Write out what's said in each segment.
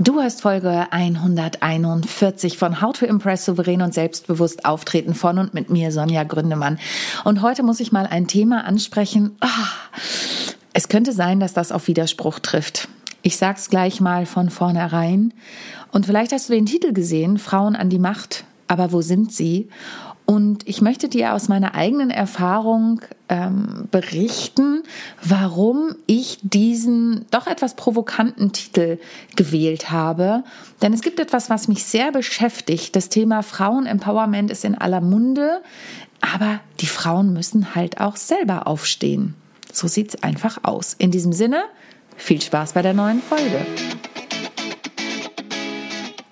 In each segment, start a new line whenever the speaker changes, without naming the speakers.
Du hast Folge 141 von How to Impress souverän und selbstbewusst auftreten von und mit mir, Sonja Gründemann. Und heute muss ich mal ein Thema ansprechen. Oh, es könnte sein, dass das auf Widerspruch trifft. Ich sag's gleich mal von vornherein. Und vielleicht hast du den Titel gesehen, Frauen an die Macht. Aber wo sind sie? Und ich möchte dir aus meiner eigenen Erfahrung ähm, berichten, warum ich diesen doch etwas provokanten Titel gewählt habe. Denn es gibt etwas, was mich sehr beschäftigt. Das Thema Frauenempowerment ist in aller Munde, aber die Frauen müssen halt auch selber aufstehen. So sieht's einfach aus. In diesem Sinne, viel Spaß bei der neuen Folge.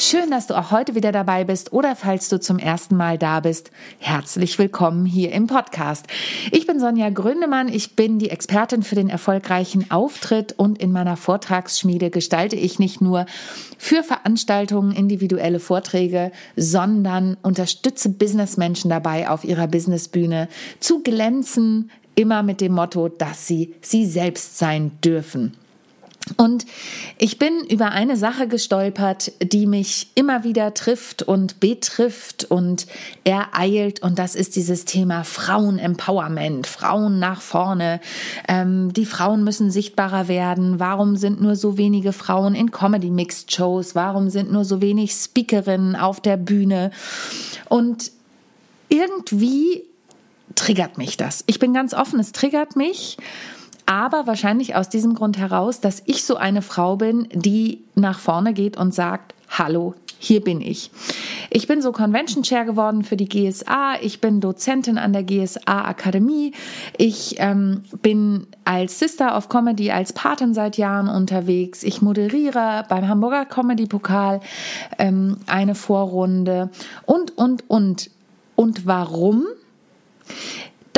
Schön, dass du auch heute wieder dabei bist oder falls du zum ersten Mal da bist, herzlich willkommen hier im Podcast. Ich bin Sonja Gründemann, ich bin die Expertin für den erfolgreichen Auftritt und in meiner Vortragsschmiede gestalte ich nicht nur für Veranstaltungen individuelle Vorträge, sondern unterstütze Businessmenschen dabei, auf ihrer Businessbühne zu glänzen, immer mit dem Motto, dass sie sie selbst sein dürfen. Und ich bin über eine Sache gestolpert, die mich immer wieder trifft und betrifft und ereilt. Und das ist dieses Thema Frauen-Empowerment, Frauen nach vorne. Ähm, die Frauen müssen sichtbarer werden. Warum sind nur so wenige Frauen in Comedy-Mixed-Shows? Warum sind nur so wenig Speakerinnen auf der Bühne? Und irgendwie triggert mich das. Ich bin ganz offen, es triggert mich aber wahrscheinlich aus diesem Grund heraus, dass ich so eine Frau bin, die nach vorne geht und sagt, hallo, hier bin ich. Ich bin so Convention Chair geworden für die GSA. Ich bin Dozentin an der GSA Akademie. Ich ähm, bin als Sister of Comedy, als Patin seit Jahren unterwegs. Ich moderiere beim Hamburger Comedy Pokal ähm, eine Vorrunde und, und, und. Und warum?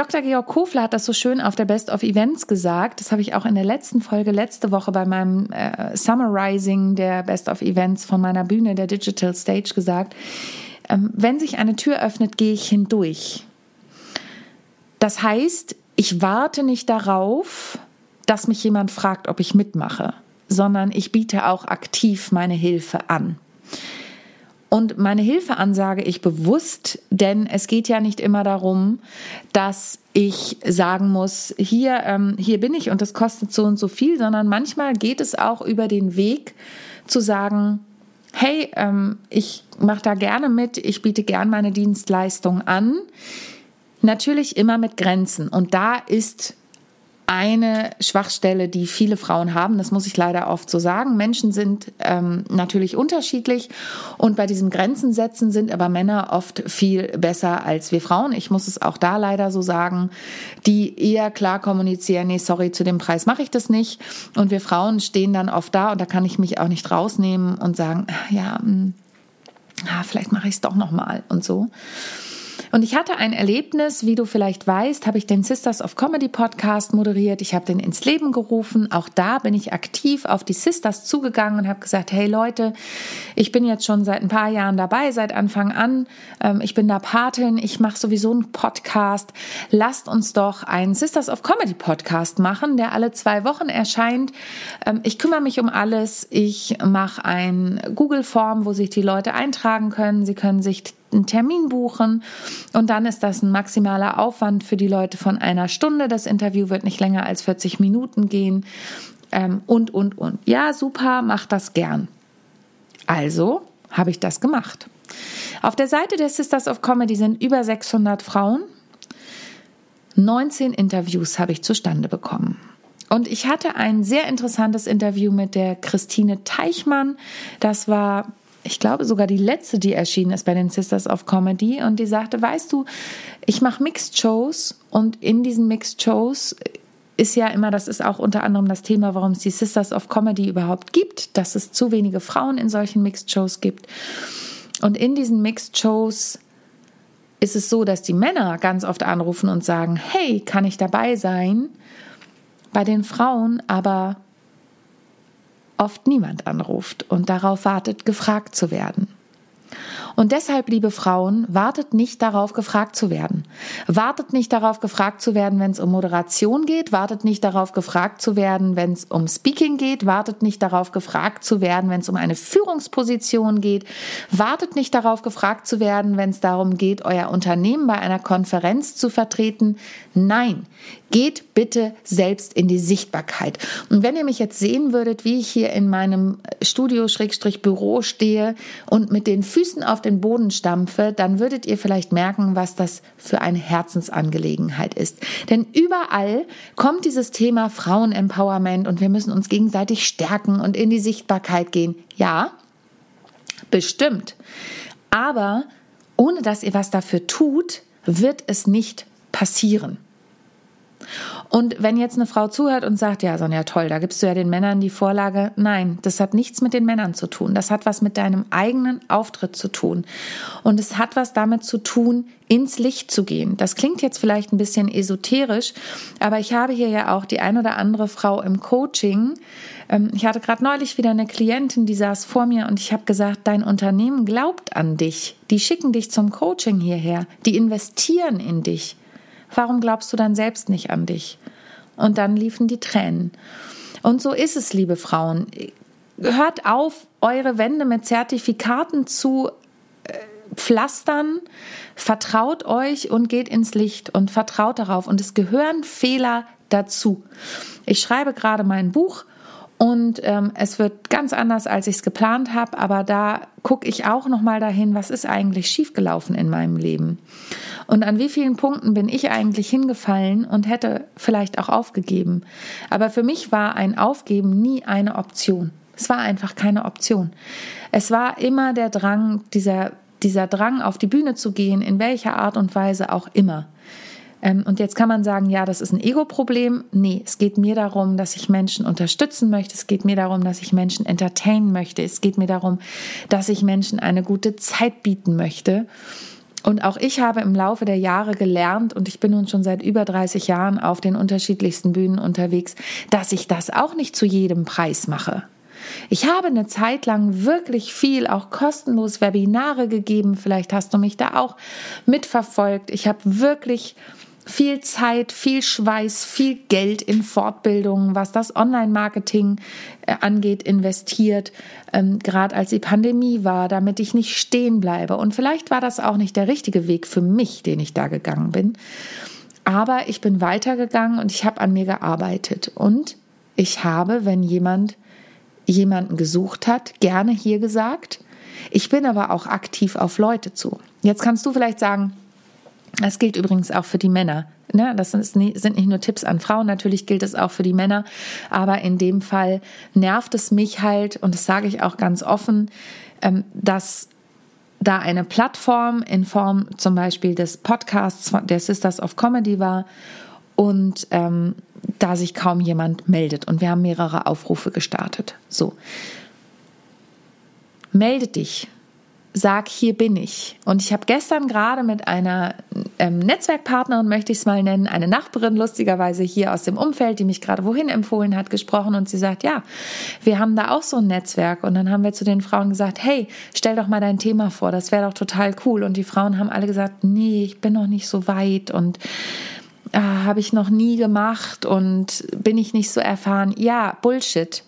Dr. Georg Kofler hat das so schön auf der Best of Events gesagt. Das habe ich auch in der letzten Folge letzte Woche bei meinem äh, Summarizing der Best of Events von meiner Bühne, der Digital Stage, gesagt. Ähm, wenn sich eine Tür öffnet, gehe ich hindurch. Das heißt, ich warte nicht darauf, dass mich jemand fragt, ob ich mitmache, sondern ich biete auch aktiv meine Hilfe an. Und meine Hilfe ansage ich bewusst, denn es geht ja nicht immer darum, dass ich sagen muss, hier, ähm, hier bin ich und das kostet so und so viel, sondern manchmal geht es auch über den Weg zu sagen, hey, ähm, ich mache da gerne mit, ich biete gern meine Dienstleistung an. Natürlich immer mit Grenzen. Und da ist eine Schwachstelle, die viele Frauen haben. Das muss ich leider oft so sagen. Menschen sind ähm, natürlich unterschiedlich und bei diesem Grenzen setzen sind aber Männer oft viel besser als wir Frauen. Ich muss es auch da leider so sagen, die eher klar kommunizieren, nee, sorry, zu dem Preis mache ich das nicht. Und wir Frauen stehen dann oft da und da kann ich mich auch nicht rausnehmen und sagen, ja, mh, hm, ah, vielleicht mache ich es doch nochmal und so. Und ich hatte ein Erlebnis, wie du vielleicht weißt, habe ich den Sisters of Comedy Podcast moderiert. Ich habe den ins Leben gerufen. Auch da bin ich aktiv auf die Sisters zugegangen und habe gesagt, hey Leute, ich bin jetzt schon seit ein paar Jahren dabei, seit Anfang an. Ähm, ich bin da Patin, ich mache sowieso einen Podcast. Lasst uns doch einen Sisters of Comedy Podcast machen, der alle zwei Wochen erscheint. Ähm, ich kümmere mich um alles. Ich mache ein Google-Form, wo sich die Leute eintragen können. Sie können sich einen Termin buchen und dann ist das ein maximaler Aufwand für die Leute von einer Stunde. Das Interview wird nicht länger als 40 Minuten gehen ähm, und, und, und. Ja, super, mach das gern. Also habe ich das gemacht. Auf der Seite der Sisters of Comedy sind über 600 Frauen. 19 Interviews habe ich zustande bekommen. Und ich hatte ein sehr interessantes Interview mit der Christine Teichmann. Das war ich glaube sogar die letzte, die erschienen ist bei den Sisters of Comedy und die sagte, weißt du, ich mache Mixed Shows und in diesen Mixed Shows ist ja immer, das ist auch unter anderem das Thema, warum es die Sisters of Comedy überhaupt gibt, dass es zu wenige Frauen in solchen Mixed Shows gibt. Und in diesen Mixed Shows ist es so, dass die Männer ganz oft anrufen und sagen, hey, kann ich dabei sein? Bei den Frauen aber oft niemand anruft und darauf wartet, gefragt zu werden. Und deshalb, liebe Frauen, wartet nicht darauf, gefragt zu werden. Wartet nicht darauf, gefragt zu werden, wenn es um Moderation geht. Wartet nicht darauf, gefragt zu werden, wenn es um Speaking geht. Wartet nicht darauf, gefragt zu werden, wenn es um eine Führungsposition geht. Wartet nicht darauf, gefragt zu werden, wenn es darum geht, euer Unternehmen bei einer Konferenz zu vertreten. Nein, geht bitte selbst in die Sichtbarkeit. Und wenn ihr mich jetzt sehen würdet, wie ich hier in meinem Studio-Büro stehe und mit den Füßen auf den Boden stampfe, dann würdet ihr vielleicht merken, was das für eine Herzensangelegenheit ist. Denn überall kommt dieses Thema Frauenempowerment und wir müssen uns gegenseitig stärken und in die Sichtbarkeit gehen. Ja, bestimmt. Aber ohne dass ihr was dafür tut, wird es nicht passieren. Und wenn jetzt eine Frau zuhört und sagt, ja, Sonja, toll, da gibst du ja den Männern die Vorlage. Nein, das hat nichts mit den Männern zu tun. Das hat was mit deinem eigenen Auftritt zu tun. Und es hat was damit zu tun, ins Licht zu gehen. Das klingt jetzt vielleicht ein bisschen esoterisch, aber ich habe hier ja auch die ein oder andere Frau im Coaching. Ähm, ich hatte gerade neulich wieder eine Klientin, die saß vor mir und ich habe gesagt, dein Unternehmen glaubt an dich. Die schicken dich zum Coaching hierher. Die investieren in dich. Warum glaubst du dann selbst nicht an dich? Und dann liefen die Tränen. Und so ist es, liebe Frauen. Hört auf, eure Wände mit Zertifikaten zu äh, pflastern. Vertraut euch und geht ins Licht und vertraut darauf. Und es gehören Fehler dazu. Ich schreibe gerade mein Buch und ähm, es wird ganz anders, als ich es geplant habe, aber da gucke ich auch noch mal dahin, was ist eigentlich schiefgelaufen in meinem Leben und an wie vielen Punkten bin ich eigentlich hingefallen und hätte vielleicht auch aufgegeben. Aber für mich war ein Aufgeben nie eine Option. Es war einfach keine Option. Es war immer der Drang, dieser dieser Drang, auf die Bühne zu gehen, in welcher Art und Weise auch immer. Ähm, und jetzt kann man sagen, ja, das ist ein Ego-Problem. Nee, es geht mir darum, dass ich Menschen unterstützen möchte. Es geht mir darum, dass ich Menschen entertainen möchte. Es geht mir darum, dass ich Menschen eine gute Zeit bieten möchte. Und auch ich habe im Laufe der Jahre gelernt, und ich bin nun schon seit über 30 Jahren auf den unterschiedlichsten Bühnen unterwegs, dass ich das auch nicht zu jedem Preis mache. Ich habe eine Zeit lang wirklich viel, auch kostenlos Webinare gegeben. Vielleicht hast du mich da auch mitverfolgt. Ich habe wirklich viel Zeit, viel Schweiß, viel Geld in Fortbildungen, was das Online-Marketing äh, angeht, investiert, ähm, gerade als die Pandemie war, damit ich nicht stehen bleibe. Und vielleicht war das auch nicht der richtige Weg für mich, den ich da gegangen bin. Aber ich bin weitergegangen und ich habe an mir gearbeitet. Und ich habe, wenn jemand jemanden gesucht hat, gerne hier gesagt. Ich bin aber auch aktiv auf Leute zu. Jetzt kannst du vielleicht sagen, das gilt übrigens auch für die Männer. Ne? Das sind nicht nur Tipps an Frauen, natürlich gilt es auch für die Männer. Aber in dem Fall nervt es mich halt, und das sage ich auch ganz offen, ähm, dass da eine Plattform in Form zum Beispiel des Podcasts der Sisters of Comedy war und ähm, da sich kaum jemand meldet. Und wir haben mehrere Aufrufe gestartet. So. Melde dich sag, hier bin ich. Und ich habe gestern gerade mit einer ähm, Netzwerkpartnerin, möchte ich es mal nennen, eine Nachbarin lustigerweise hier aus dem Umfeld, die mich gerade wohin empfohlen hat, gesprochen und sie sagt, ja, wir haben da auch so ein Netzwerk. Und dann haben wir zu den Frauen gesagt, hey, stell doch mal dein Thema vor, das wäre doch total cool. Und die Frauen haben alle gesagt, nee, ich bin noch nicht so weit und äh, habe ich noch nie gemacht und bin ich nicht so erfahren. Ja, Bullshit.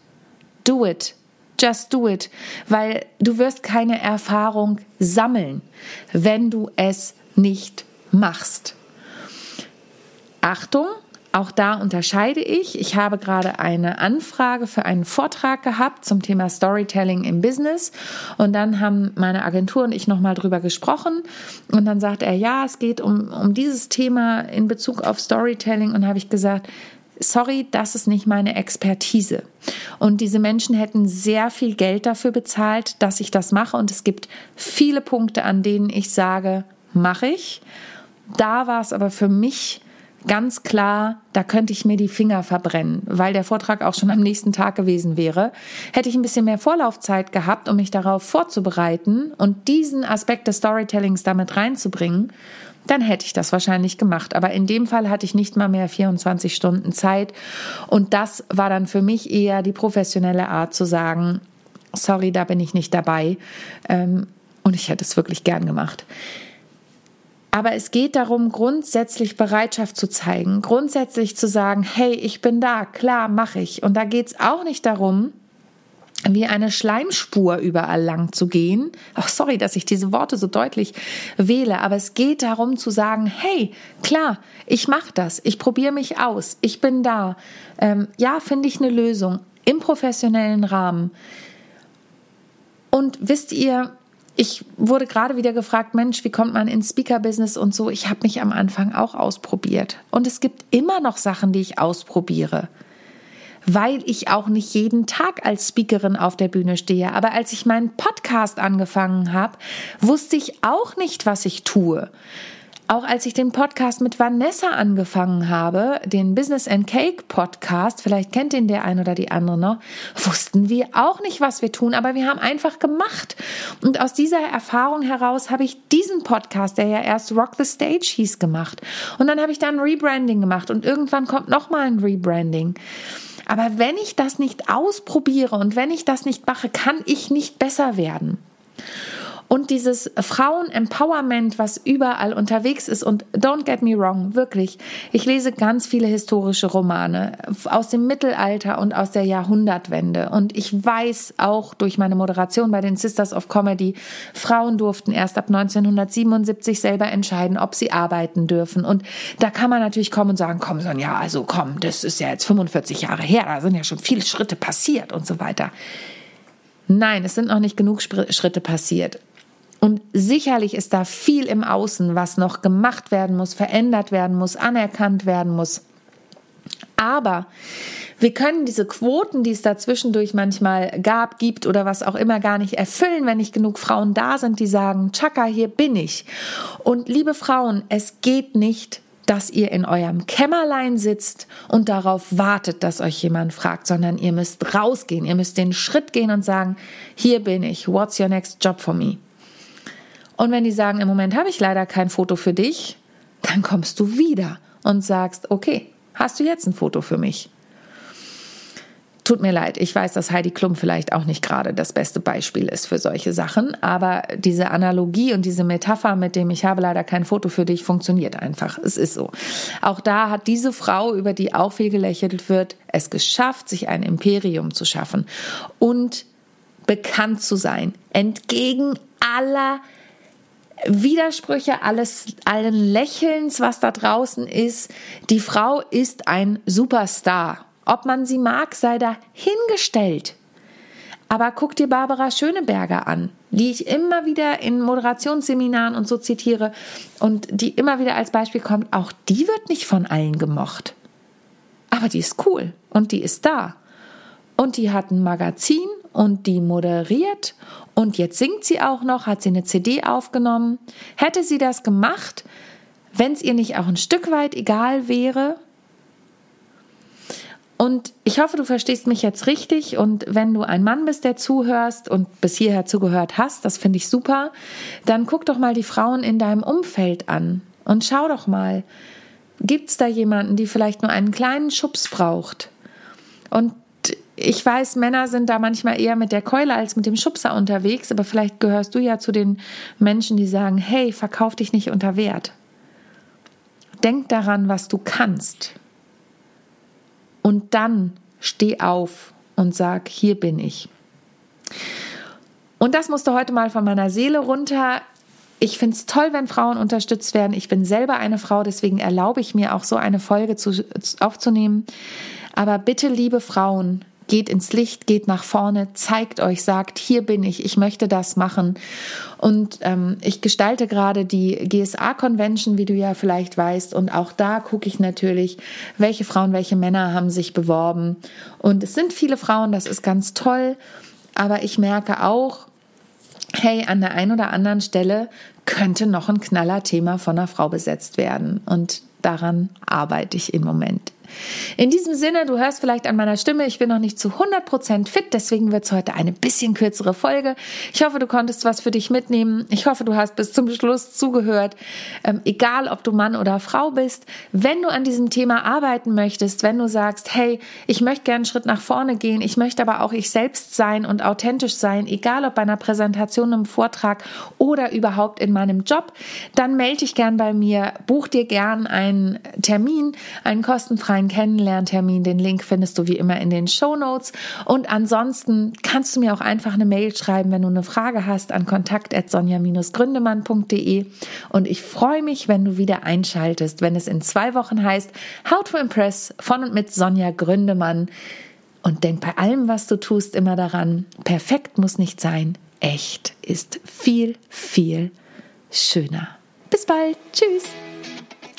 Do it Just do it, weil du wirst keine Erfahrung sammeln, wenn du es nicht machst. Achtung, auch da unterscheide ich. Ich habe gerade eine Anfrage für einen Vortrag gehabt zum Thema Storytelling im Business und dann haben meine Agentur und ich nochmal drüber gesprochen und dann sagt er, ja, es geht um, um dieses Thema in Bezug auf Storytelling und habe ich gesagt, sorry, das ist nicht meine Expertise. Und diese Menschen hätten sehr viel Geld dafür bezahlt, dass ich das mache. Und es gibt viele Punkte, an denen ich sage, mache ich. Da war es aber für mich ganz klar, da könnte ich mir die Finger verbrennen, weil der Vortrag auch schon am nächsten Tag gewesen wäre. Hätte ich ein bisschen mehr Vorlaufzeit gehabt, um mich darauf vorzubereiten und diesen Aspekt des Storytellings damit reinzubringen, dann hätte ich das wahrscheinlich gemacht. Aber in dem Fall hatte ich nicht mal mehr 24 Stunden Zeit. Und das war dann für mich eher die professionelle Art zu sagen, sorry, da bin ich nicht dabei. Ähm, und ich hätte es wirklich gern gemacht. Aber es geht darum, grundsätzlich Bereitschaft zu zeigen, grundsätzlich zu sagen, hey, ich bin da, klar, mache ich. Und da geht es auch nicht darum, wie eine Schleimspur überall lang zu gehen. Ach, sorry, dass ich diese Worte so deutlich wähle, aber es geht darum zu sagen, hey, klar, ich mache das, ich probiere mich aus, ich bin da. Ähm, ja, finde ich eine Lösung im professionellen Rahmen. Und wisst ihr, ich wurde gerade wieder gefragt, Mensch, wie kommt man ins Speaker-Business und so. Ich habe mich am Anfang auch ausprobiert. Und es gibt immer noch Sachen, die ich ausprobiere, weil ich auch nicht jeden Tag als Speakerin auf der Bühne stehe. Aber als ich meinen Podcast angefangen habe, wusste ich auch nicht, was ich tue. Auch als ich den Podcast mit Vanessa angefangen habe, den Business and Cake Podcast, vielleicht kennt ihn der ein oder die andere noch, wussten wir auch nicht, was wir tun, aber wir haben einfach gemacht. Und aus dieser Erfahrung heraus habe ich diesen Podcast, der ja erst Rock the Stage hieß, gemacht. Und dann habe ich da ein Rebranding gemacht und irgendwann kommt nochmal ein Rebranding. Aber wenn ich das nicht ausprobiere und wenn ich das nicht mache, kann ich nicht besser werden. Und dieses Frauen-Empowerment, was überall unterwegs ist, und don't get me wrong, wirklich, ich lese ganz viele historische Romane aus dem Mittelalter und aus der Jahrhundertwende. Und ich weiß auch durch meine Moderation bei den Sisters of Comedy, Frauen durften erst ab 1977 selber entscheiden, ob sie arbeiten dürfen. Und da kann man natürlich kommen und sagen, komm, Sonja, also komm, das ist ja jetzt 45 Jahre her, da sind ja schon viele Schritte passiert und so weiter. Nein, es sind noch nicht genug Schritte passiert. Und sicherlich ist da viel im Außen, was noch gemacht werden muss, verändert werden muss, anerkannt werden muss. Aber wir können diese Quoten, die es da zwischendurch manchmal gab, gibt oder was auch immer gar nicht erfüllen, wenn nicht genug Frauen da sind, die sagen, Chaka, hier bin ich. Und liebe Frauen, es geht nicht, dass ihr in eurem Kämmerlein sitzt und darauf wartet, dass euch jemand fragt, sondern ihr müsst rausgehen, ihr müsst den Schritt gehen und sagen, hier bin ich, what's your next job for me? Und wenn die sagen, im Moment habe ich leider kein Foto für dich, dann kommst du wieder und sagst, okay, hast du jetzt ein Foto für mich? Tut mir leid, ich weiß, dass Heidi Klum vielleicht auch nicht gerade das beste Beispiel ist für solche Sachen, aber diese Analogie und diese Metapher mit dem ich habe leider kein Foto für dich funktioniert einfach. Es ist so. Auch da hat diese Frau, über die auch viel gelächelt wird, es geschafft, sich ein Imperium zu schaffen und bekannt zu sein, entgegen aller Widersprüche alles, allen Lächelns, was da draußen ist. Die Frau ist ein Superstar. Ob man sie mag, sei da hingestellt. Aber guck dir Barbara Schöneberger an, die ich immer wieder in Moderationsseminaren und so zitiere und die immer wieder als Beispiel kommt. Auch die wird nicht von allen gemocht. Aber die ist cool und die ist da. Und die hat ein Magazin und die moderiert und jetzt singt sie auch noch, hat sie eine CD aufgenommen. Hätte sie das gemacht, wenn es ihr nicht auch ein Stück weit egal wäre? Und ich hoffe, du verstehst mich jetzt richtig. Und wenn du ein Mann bist, der zuhörst und bis hierher zugehört hast, das finde ich super, dann guck doch mal die Frauen in deinem Umfeld an und schau doch mal, gibt es da jemanden, die vielleicht nur einen kleinen Schubs braucht? Und ich weiß, Männer sind da manchmal eher mit der Keule als mit dem Schubser unterwegs, aber vielleicht gehörst du ja zu den Menschen, die sagen, hey, verkauf dich nicht unter Wert. Denk daran, was du kannst. Und dann steh auf und sag, hier bin ich. Und das musste heute mal von meiner Seele runter. Ich finde es toll, wenn Frauen unterstützt werden. Ich bin selber eine Frau, deswegen erlaube ich mir auch so eine Folge zu, aufzunehmen. Aber bitte, liebe Frauen, geht ins Licht, geht nach vorne, zeigt euch, sagt, hier bin ich, ich möchte das machen. Und ähm, ich gestalte gerade die GSA-Convention, wie du ja vielleicht weißt. Und auch da gucke ich natürlich, welche Frauen, welche Männer haben sich beworben. Und es sind viele Frauen, das ist ganz toll. Aber ich merke auch, hey, an der einen oder anderen Stelle könnte noch ein knaller Thema von einer Frau besetzt werden. Und daran arbeite ich im Moment. In diesem Sinne, du hörst vielleicht an meiner Stimme, ich bin noch nicht zu 100% fit, deswegen wird es heute eine bisschen kürzere Folge. Ich hoffe, du konntest was für dich mitnehmen. Ich hoffe, du hast bis zum Schluss zugehört. Ähm, egal, ob du Mann oder Frau bist, wenn du an diesem Thema arbeiten möchtest, wenn du sagst, hey, ich möchte gerne einen Schritt nach vorne gehen, ich möchte aber auch ich selbst sein und authentisch sein, egal ob bei einer Präsentation, einem Vortrag oder überhaupt in meinem Job, dann melde dich gern bei mir, buch dir gern einen Termin, einen kostenfreien einen Kennenlerntermin. Den Link findest du wie immer in den Show Notes. Und ansonsten kannst du mir auch einfach eine Mail schreiben, wenn du eine Frage hast, an kontakt.sonja-gründemann.de. Und ich freue mich, wenn du wieder einschaltest, wenn es in zwei Wochen heißt How to Impress von und mit Sonja Gründemann. Und denk bei allem, was du tust, immer daran, perfekt muss nicht sein, echt ist viel, viel schöner. Bis bald. Tschüss.